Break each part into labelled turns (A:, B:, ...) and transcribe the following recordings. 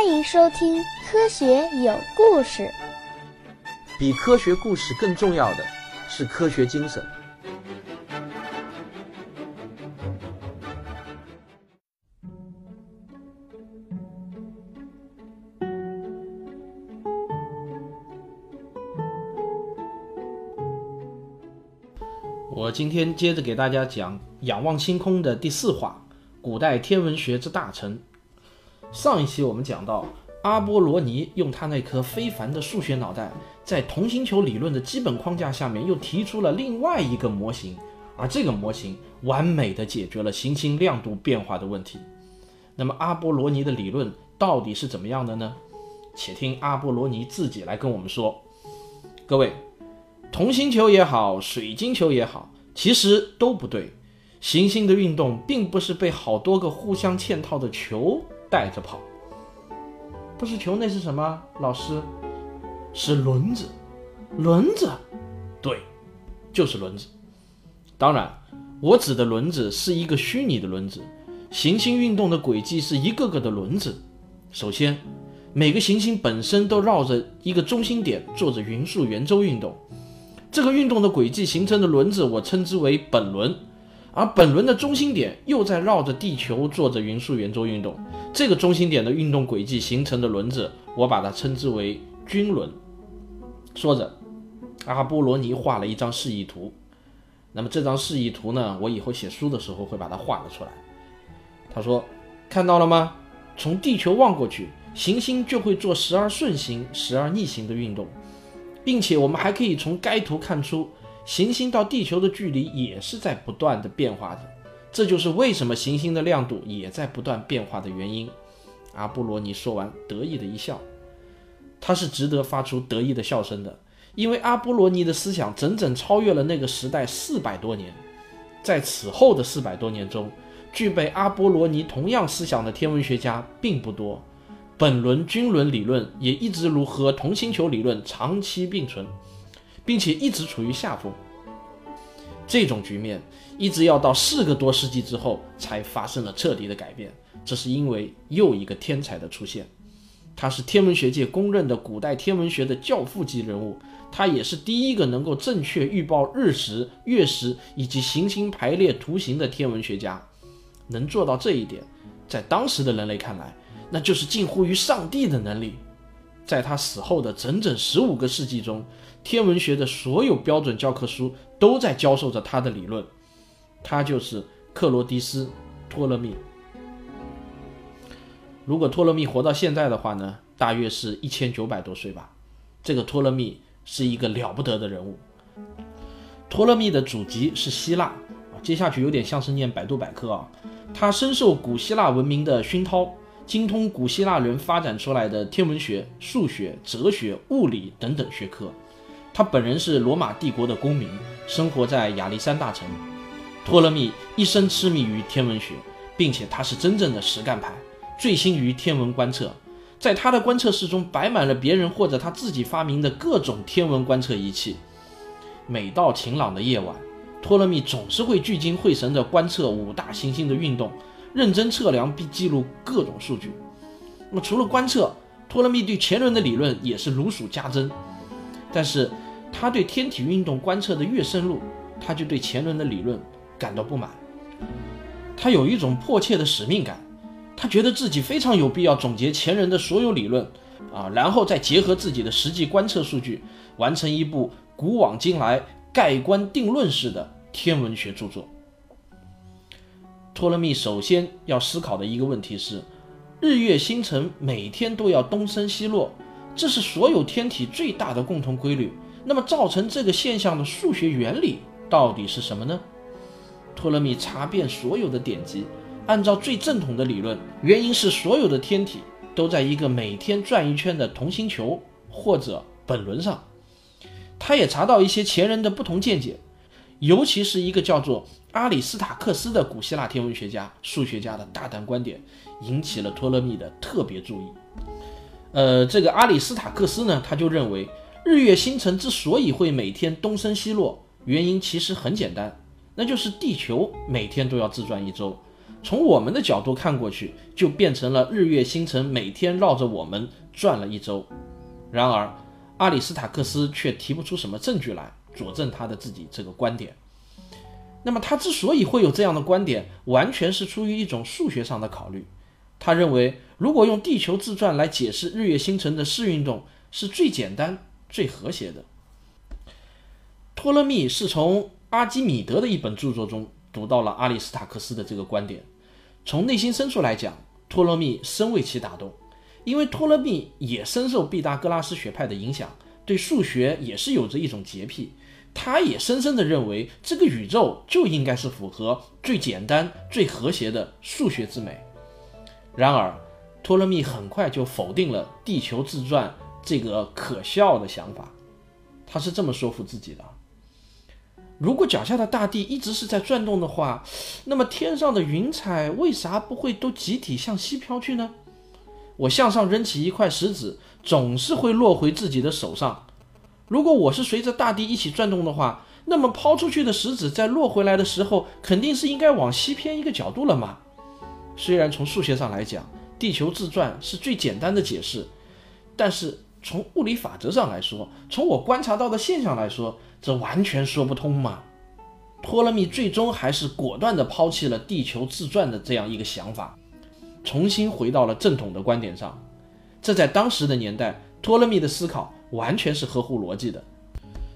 A: 欢迎收听《科学有故事》。
B: 比科学故事更重要的是科学精神。
C: 我今天接着给大家讲《仰望星空》的第四话：古代天文学之大成。上一期我们讲到，阿波罗尼用他那颗非凡的数学脑袋，在同心球理论的基本框架下面，又提出了另外一个模型，而这个模型完美的解决了行星亮度变化的问题。那么阿波罗尼的理论到底是怎么样的呢？且听阿波罗尼自己来跟我们说。各位，同心球也好，水晶球也好，其实都不对。行星的运动并不是被好多个互相嵌套的球。带着跑，不是球，那是什么？老师，是轮子，轮子，对，就是轮子。当然，我指的轮子是一个虚拟的轮子。行星运动的轨迹是一个个的轮子。首先，每个行星本身都绕着一个中心点做着匀速圆周运动，这个运动的轨迹形成的轮子，我称之为本轮。而本轮的中心点又在绕着地球做着匀速圆周运动，这个中心点的运动轨迹形成的轮子，我把它称之为均轮。说着，阿波罗尼画了一张示意图。那么这张示意图呢，我以后写书的时候会把它画了出来。他说：“看到了吗？从地球望过去，行星就会做时而顺行、时而逆行的运动，并且我们还可以从该图看出。”行星到地球的距离也是在不断的变化的，这就是为什么行星的亮度也在不断变化的原因。阿波罗尼说完，得意的一笑，他是值得发出得意的笑声的，因为阿波罗尼的思想整整超越了那个时代四百多年。在此后的四百多年中，具备阿波罗尼同样思想的天文学家并不多，本轮均轮理论也一直如和同星球理论长期并存。并且一直处于下风，这种局面一直要到四个多世纪之后才发生了彻底的改变。这是因为又一个天才的出现，他是天文学界公认的古代天文学的教父级人物，他也是第一个能够正确预报日食、月食以及行星排列图形的天文学家。能做到这一点，在当时的人类看来，那就是近乎于上帝的能力。在他死后的整整十五个世纪中，天文学的所有标准教科书都在教授着他的理论。他就是克罗迪斯·托勒密。如果托勒密活到现在的话呢，大约是一千九百多岁吧。这个托勒密是一个了不得的人物。托勒密的祖籍是希腊，接下去有点像是念百度百科啊。他深受古希腊文明的熏陶。精通古希腊人发展出来的天文学、数学、哲学、物理等等学科。他本人是罗马帝国的公民，生活在亚历山大城。托勒密一生痴迷于天文学，并且他是真正的实干派，醉心于天文观测。在他的观测室中摆满了别人或者他自己发明的各种天文观测仪器。每到晴朗的夜晚，托勒密总是会聚精会神地观测五大行星的运动。认真测量并记录各种数据。那么，除了观测，托勒密对前轮的理论也是如数家珍。但是，他对天体运动观测的越深入，他就对前轮的理论感到不满。他有一种迫切的使命感，他觉得自己非常有必要总结前人的所有理论啊，然后再结合自己的实际观测数据，完成一部古往今来盖棺定论式的天文学著作。托勒密首先要思考的一个问题是，日月星辰每天都要东升西落，这是所有天体最大的共同规律。那么，造成这个现象的数学原理到底是什么呢？托勒密查遍所有的典籍，按照最正统的理论，原因是所有的天体都在一个每天转一圈的同心球或者本轮上。他也查到一些前人的不同见解。尤其是一个叫做阿里斯塔克斯的古希腊天文学家、数学家的大胆观点，引起了托勒密的特别注意。呃，这个阿里斯塔克斯呢，他就认为日月星辰之所以会每天东升西落，原因其实很简单，那就是地球每天都要自转一周，从我们的角度看过去，就变成了日月星辰每天绕着我们转了一周。然而，阿里斯塔克斯却提不出什么证据来佐证他的自己这个观点。那么，他之所以会有这样的观点，完全是出于一种数学上的考虑。他认为，如果用地球自转来解释日月星辰的视运动，是最简单、最和谐的。托勒密是从阿基米德的一本著作中读到了阿里斯塔克斯的这个观点。从内心深处来讲，托勒密深为其打动，因为托勒密也深受毕达哥拉斯学派的影响，对数学也是有着一种洁癖。他也深深地认为，这个宇宙就应该是符合最简单、最和谐的数学之美。然而，托勒密很快就否定了地球自转这个可笑的想法。他是这么说服自己的：如果脚下的大地一直是在转动的话，那么天上的云彩为啥不会都集体向西飘去呢？我向上扔起一块石子，总是会落回自己的手上。如果我是随着大地一起转动的话，那么抛出去的石子在落回来的时候，肯定是应该往西偏一个角度了嘛？虽然从数学上来讲，地球自转是最简单的解释，但是从物理法则上来说，从我观察到的现象来说，这完全说不通嘛。托勒密最终还是果断地抛弃了地球自转的这样一个想法，重新回到了正统的观点上。这在当时的年代，托勒密的思考完全是合乎逻辑的。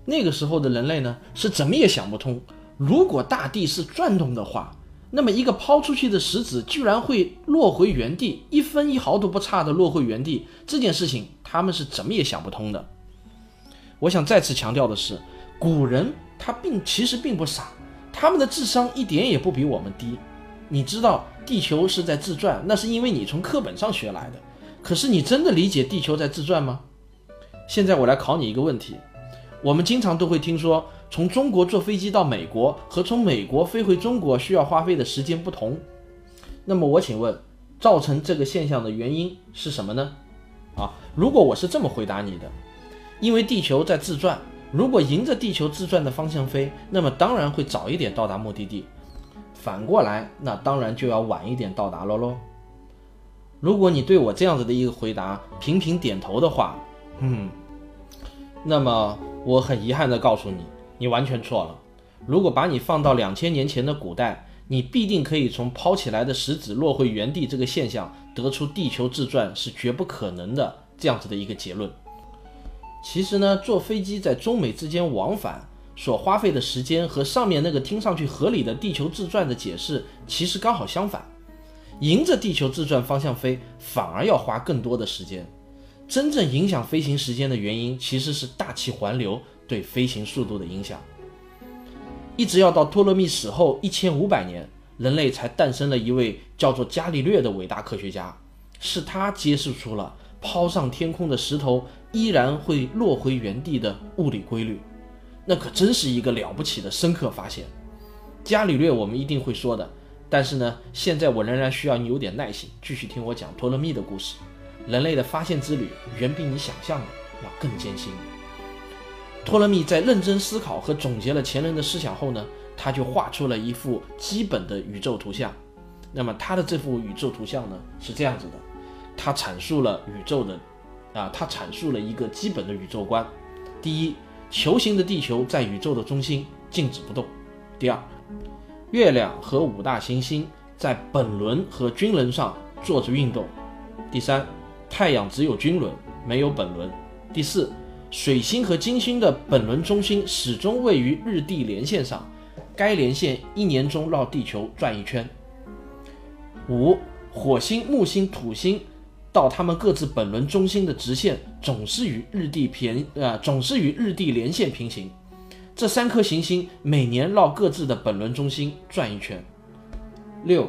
C: 那个时候的人类呢，是怎么也想不通，如果大地是转动的话。那么一个抛出去的石子居然会落回原地，一分一毫都不差的落回原地，这件事情他们是怎么也想不通的。我想再次强调的是，古人他并其实并不傻，他们的智商一点也不比我们低。你知道地球是在自转，那是因为你从课本上学来的。可是你真的理解地球在自转吗？现在我来考你一个问题，我们经常都会听说。从中国坐飞机到美国和从美国飞回中国需要花费的时间不同，那么我请问，造成这个现象的原因是什么呢？啊，如果我是这么回答你的，因为地球在自转，如果迎着地球自转的方向飞，那么当然会早一点到达目的地；反过来，那当然就要晚一点到达了喽。如果你对我这样子的一个回答频频点头的话，嗯，那么我很遗憾的告诉你。你完全错了。如果把你放到两千年前的古代，你必定可以从抛起来的石子落回原地这个现象得出地球自转是绝不可能的这样子的一个结论。其实呢，坐飞机在中美之间往返所花费的时间和上面那个听上去合理的地球自转的解释其实刚好相反。迎着地球自转方向飞反而要花更多的时间。真正影响飞行时间的原因其实是大气环流。对飞行速度的影响，一直要到托勒密死后一千五百年，人类才诞生了一位叫做伽利略的伟大科学家。是他揭示出了抛上天空的石头依然会落回原地的物理规律，那可真是一个了不起的深刻发现。伽利略我们一定会说的，但是呢，现在我仍然需要你有点耐心，继续听我讲托勒密的故事。人类的发现之旅远比你想象的要更艰辛。托勒密在认真思考和总结了前人的思想后呢，他就画出了一幅基本的宇宙图像。那么他的这幅宇宙图像呢是这样子的，他阐述了宇宙的，啊，他阐述了一个基本的宇宙观。第一，球形的地球在宇宙的中心静止不动。第二，月亮和五大行星在本轮和均轮上做着运动。第三，太阳只有均轮，没有本轮。第四。水星和金星的本轮中心始终位于日地连线上，该连线一年中绕地球转一圈。五，火星、木星、土星到它们各自本轮中心的直线总是与日地平呃总是与日地连线平行。这三颗行星每年绕各自的本轮中心转一圈。六，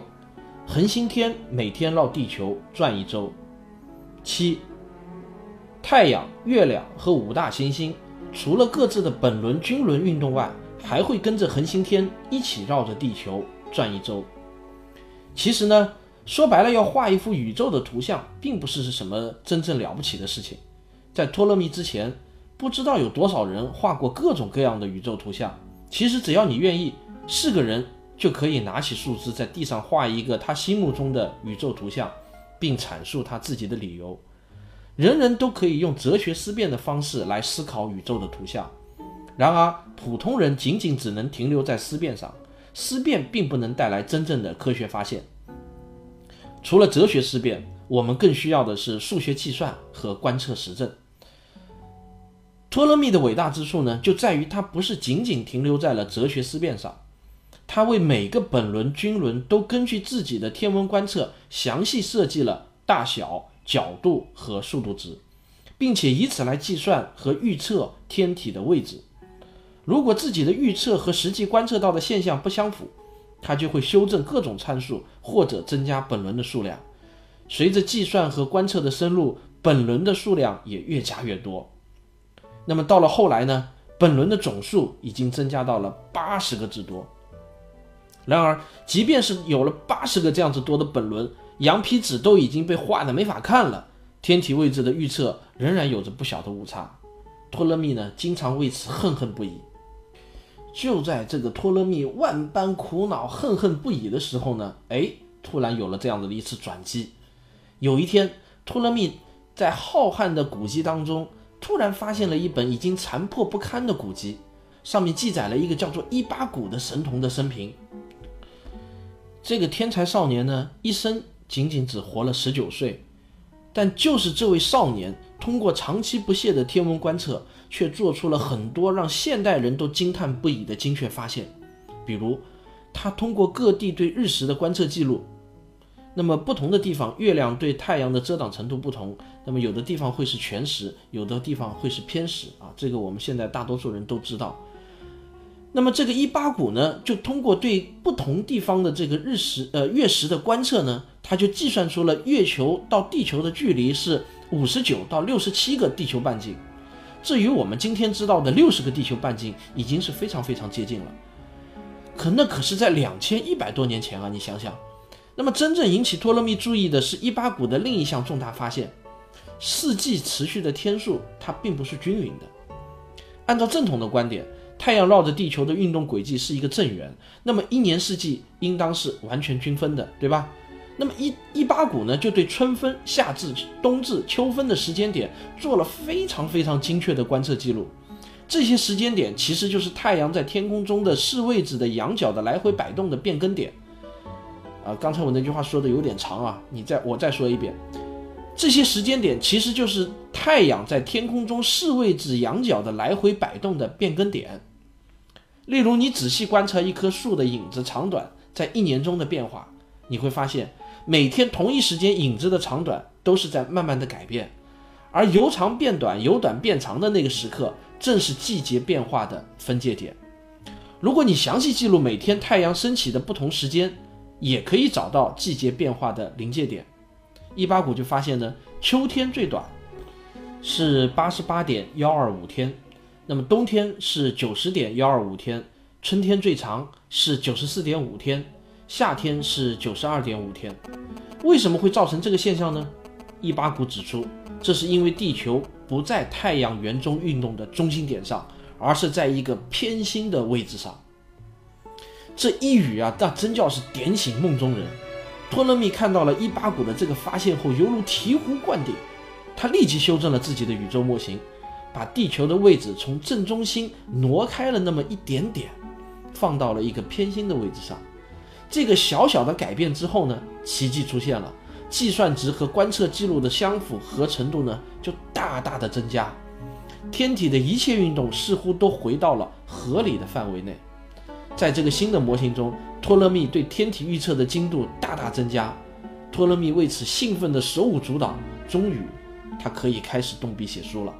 C: 恒星天每天绕地球转一周。七。太阳、月亮和五大行星，除了各自的本轮均轮运动外，还会跟着恒星天一起绕着地球转一周。其实呢，说白了，要画一幅宇宙的图像，并不是什么真正了不起的事情。在托勒密之前，不知道有多少人画过各种各样的宇宙图像。其实只要你愿意，是个人就可以拿起树枝在地上画一个他心目中的宇宙图像，并阐述他自己的理由。人人都可以用哲学思辨的方式来思考宇宙的图像，然而普通人仅仅只能停留在思辨上，思辨并不能带来真正的科学发现。除了哲学思辨，我们更需要的是数学计算和观测实证。托勒密的伟大之处呢，就在于他不是仅仅停留在了哲学思辨上，他为每个本轮、均轮都根据自己的天文观测详细设计了大小。角度和速度值，并且以此来计算和预测天体的位置。如果自己的预测和实际观测到的现象不相符，他就会修正各种参数或者增加本轮的数量。随着计算和观测的深入，本轮的数量也越加越多。那么到了后来呢？本轮的总数已经增加到了八十个之多。然而，即便是有了八十个这样子多的本轮，羊皮纸都已经被画的没法看了，天体位置的预测仍然有着不小的误差。托勒密呢，经常为此恨恨不已。就在这个托勒密万般苦恼、恨恨不已的时候呢，哎，突然有了这样子的一次转机。有一天，托勒密在浩瀚的古籍当中，突然发现了一本已经残破不堪的古籍，上面记载了一个叫做伊巴谷的神童的生平。这个天才少年呢，一生。仅仅只活了十九岁，但就是这位少年，通过长期不懈的天文观测，却做出了很多让现代人都惊叹不已的精确发现。比如，他通过各地对日食的观测记录，那么不同的地方月亮对太阳的遮挡程度不同，那么有的地方会是全食，有的地方会是偏食啊，这个我们现在大多数人都知道。那么这个伊巴谷呢，就通过对不同地方的这个日食呃月食的观测呢，他就计算出了月球到地球的距离是五十九到六十七个地球半径，这与我们今天知道的六十个地球半径已经是非常非常接近了。可那可是在两千一百多年前啊，你想想。那么真正引起托勒密注意的是伊巴谷的另一项重大发现：四季持续的天数它并不是均匀的。按照正统的观点。太阳绕着地球的运动轨迹是一个正圆，那么一年四季应当是完全均分的，对吧？那么一一八股呢，就对春分、夏至、冬至、秋分的时间点做了非常非常精确的观测记录。这些时间点其实就是太阳在天空中的视位置的仰角的来回摆动的变更点。啊，刚才我那句话说的有点长啊，你再我再说一遍。这些时间点其实就是太阳在天空中视位置仰角的来回摆动的变更点。例如，你仔细观察一棵树的影子长短在一年中的变化，你会发现每天同一时间影子的长短都是在慢慢的改变，而由长变短、由短变长的那个时刻，正是季节变化的分界点。如果你详细记录每天太阳升起的不同时间，也可以找到季节变化的临界点。一八股就发现呢，秋天最短是八十八点幺二五天。那么冬天是九十点幺二五天，春天最长是九十四点五天，夏天是九十二点五天。为什么会造成这个现象呢？伊巴谷指出，这是因为地球不在太阳圆中运动的中心点上，而是在一个偏心的位置上。这一语啊，那真叫是点醒梦中人。托勒密看到了伊巴谷的这个发现后，犹如醍醐灌顶，他立即修正了自己的宇宙模型。把地球的位置从正中心挪开了那么一点点，放到了一个偏心的位置上。这个小小的改变之后呢，奇迹出现了，计算值和观测记录的相符合程度呢就大大的增加，天体的一切运动似乎都回到了合理的范围内。在这个新的模型中，托勒密对天体预测的精度大大增加，托勒密为此兴奋的手舞足蹈。终于，他可以开始动笔写书了。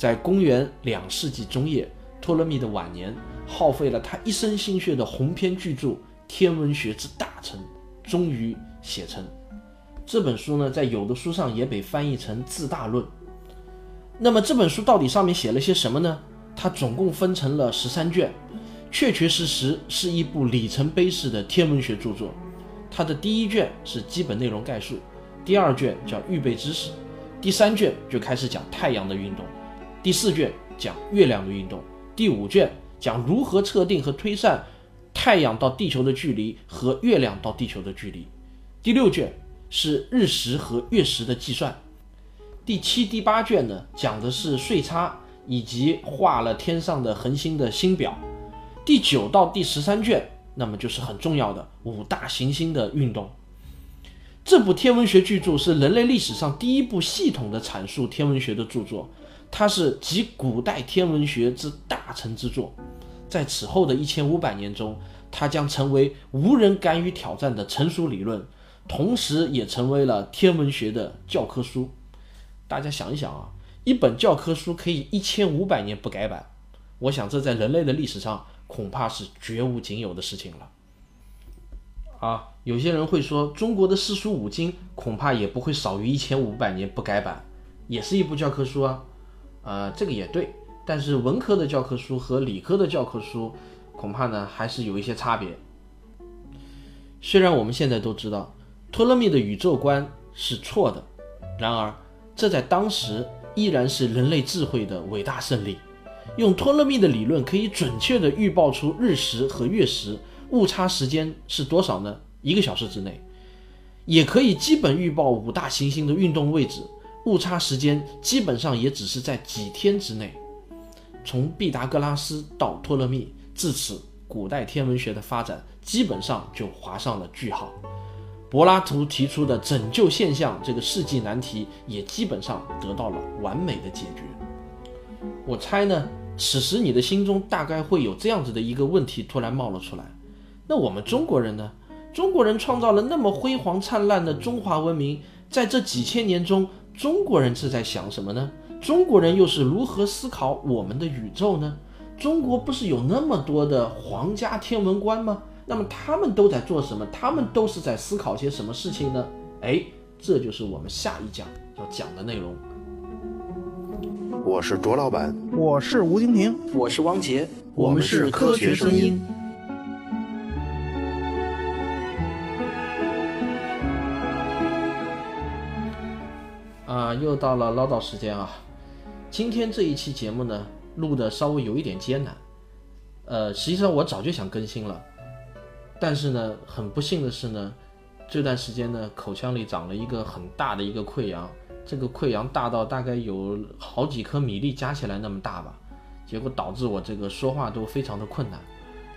C: 在公元两世纪中叶，托勒密的晚年，耗费了他一生心血的鸿篇巨著《天文学之大成》终于写成。这本书呢，在有的书上也被翻译成《自大论》。那么这本书到底上面写了些什么呢？它总共分成了十三卷，确确实实是一部里程碑式的天文学著作。它的第一卷是基本内容概述，第二卷叫预备知识，第三卷就开始讲太阳的运动。第四卷讲月亮的运动，第五卷讲如何测定和推算太阳到地球的距离和月亮到地球的距离。第六卷是日食和月食的计算。第七、第八卷呢，讲的是岁差以及画了天上的恒星的星表。第九到第十三卷，那么就是很重要的五大行星的运动。这部天文学巨著是人类历史上第一部系统的阐述天文学的著作，它是集古代天文学之大成之作。在此后的一千五百年中，它将成为无人敢于挑战的成熟理论，同时也成为了天文学的教科书。大家想一想啊，一本教科书可以一千五百年不改版，我想这在人类的历史上恐怕是绝无仅有的事情了。啊，有些人会说，中国的四书五经恐怕也不会少于一千五百年不改版，也是一部教科书啊。呃，这个也对。但是文科的教科书和理科的教科书，恐怕呢还是有一些差别。虽然我们现在都知道托勒密的宇宙观是错的，然而这在当时依然是人类智慧的伟大胜利。用托勒密的理论可以准确地预报出日食和月食误差时间是多少呢？一个小时之内，也可以基本预报五大行星的运动位置，误差时间基本上也只是在几天之内。从毕达哥拉斯到托勒密，至此，古代天文学的发展基本上就划上了句号。柏拉图提出的拯救现象这个世纪难题也基本上得到了完美的解决。我猜呢，此时你的心中大概会有这样子的一个问题突然冒了出来：那我们中国人呢？中国人创造了那么辉煌灿烂的中华文明，在这几千年中，中国人是在想什么呢？中国人又是如何思考我们的宇宙呢？中国不是有那么多的皇家天文官吗？那么他们都在做什么？他们都是在思考些什么事情呢？哎，这就是我们下一讲要讲的内容。
D: 我是卓老板，
E: 我是吴京平，
B: 我是汪杰，
D: 我们是科学声音。
C: 又到了唠叨时间啊！今天这一期节目呢，录的稍微有一点艰难。呃，实际上我早就想更新了，但是呢，很不幸的是呢，这段时间呢，口腔里长了一个很大的一个溃疡，这个溃疡大到大概有好几颗米粒加起来那么大吧，结果导致我这个说话都非常的困难。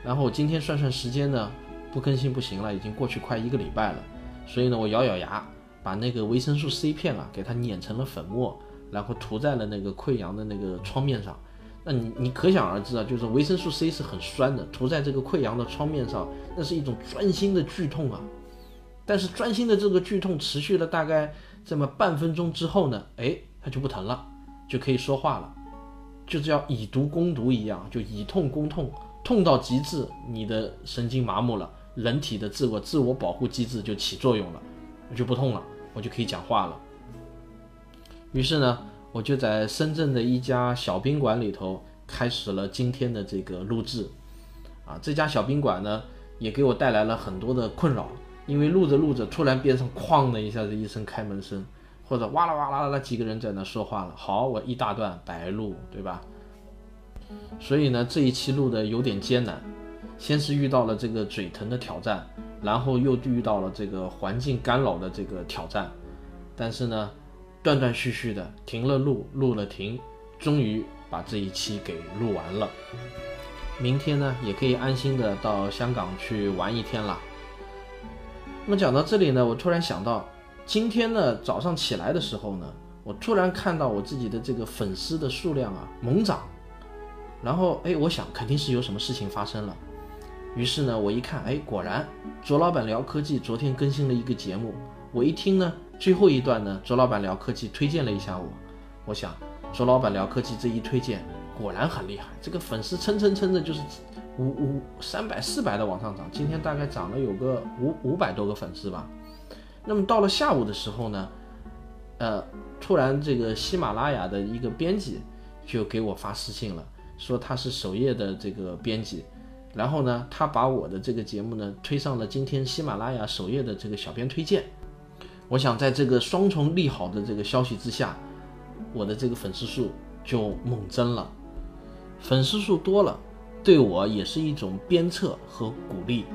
C: 然后我今天算算时间呢，不更新不行了，已经过去快一个礼拜了，所以呢，我咬咬牙。把那个维生素 C 片啊，给它碾成了粉末，然后涂在了那个溃疡的那个创面上。那你你可想而知啊，就是维生素 C 是很酸的，涂在这个溃疡的创面上，那是一种钻心的剧痛啊。但是钻心的这个剧痛持续了大概这么半分钟之后呢，哎，它就不疼了，就可以说话了，就是要以毒攻毒一样，就以痛攻痛，痛到极致，你的神经麻木了，人体的自我自我保护机制就起作用了，就不痛了。我就可以讲话了。于是呢，我就在深圳的一家小宾馆里头开始了今天的这个录制。啊，这家小宾馆呢，也给我带来了很多的困扰，因为录着录着，突然边上哐的一下子一声开门声，或者哇啦哇啦啦几个人在那说话了。好，我一大段白录，对吧？所以呢，这一期录的有点艰难，先是遇到了这个嘴疼的挑战。然后又遇到了这个环境干扰的这个挑战，但是呢，断断续续的停了录，录了停，终于把这一期给录完了。明天呢，也可以安心的到香港去玩一天了。那么讲到这里呢，我突然想到，今天呢早上起来的时候呢，我突然看到我自己的这个粉丝的数量啊猛涨，然后哎，我想肯定是有什么事情发生了。于是呢，我一看，哎，果然卓老板聊科技昨天更新了一个节目。我一听呢，最后一段呢，卓老板聊科技推荐了一下我。我想，卓老板聊科技这一推荐，果然很厉害。这个粉丝蹭蹭蹭的，就是五五三百四百的往上涨。今天大概涨了有个五五百多个粉丝吧。那么到了下午的时候呢，呃，突然这个喜马拉雅的一个编辑就给我发私信了，说他是首页的这个编辑。然后呢，他把我的这个节目呢推上了今天喜马拉雅首页的这个小编推荐。我想在这个双重利好的这个消息之下，我的这个粉丝数就猛增了。粉丝数多了，对我也是一种鞭策和鼓励。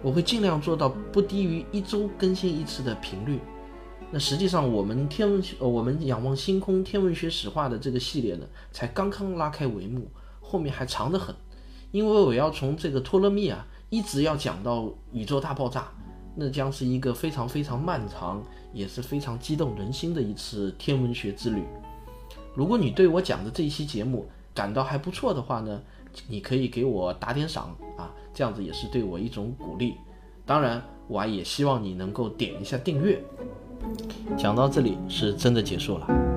C: 我会尽量做到不低于一周更新一次的频率。那实际上，我们天文学，我们仰望星空天文学史话的这个系列呢，才刚刚拉开帷幕，后面还长得很。因为我要从这个托勒密啊，一直要讲到宇宙大爆炸，那将是一个非常非常漫长，也是非常激动人心的一次天文学之旅。如果你对我讲的这一期节目感到还不错的话呢，你可以给我打点赏啊，这样子也是对我一种鼓励。当然，我也希望你能够点一下订阅。讲到这里是真的结束了。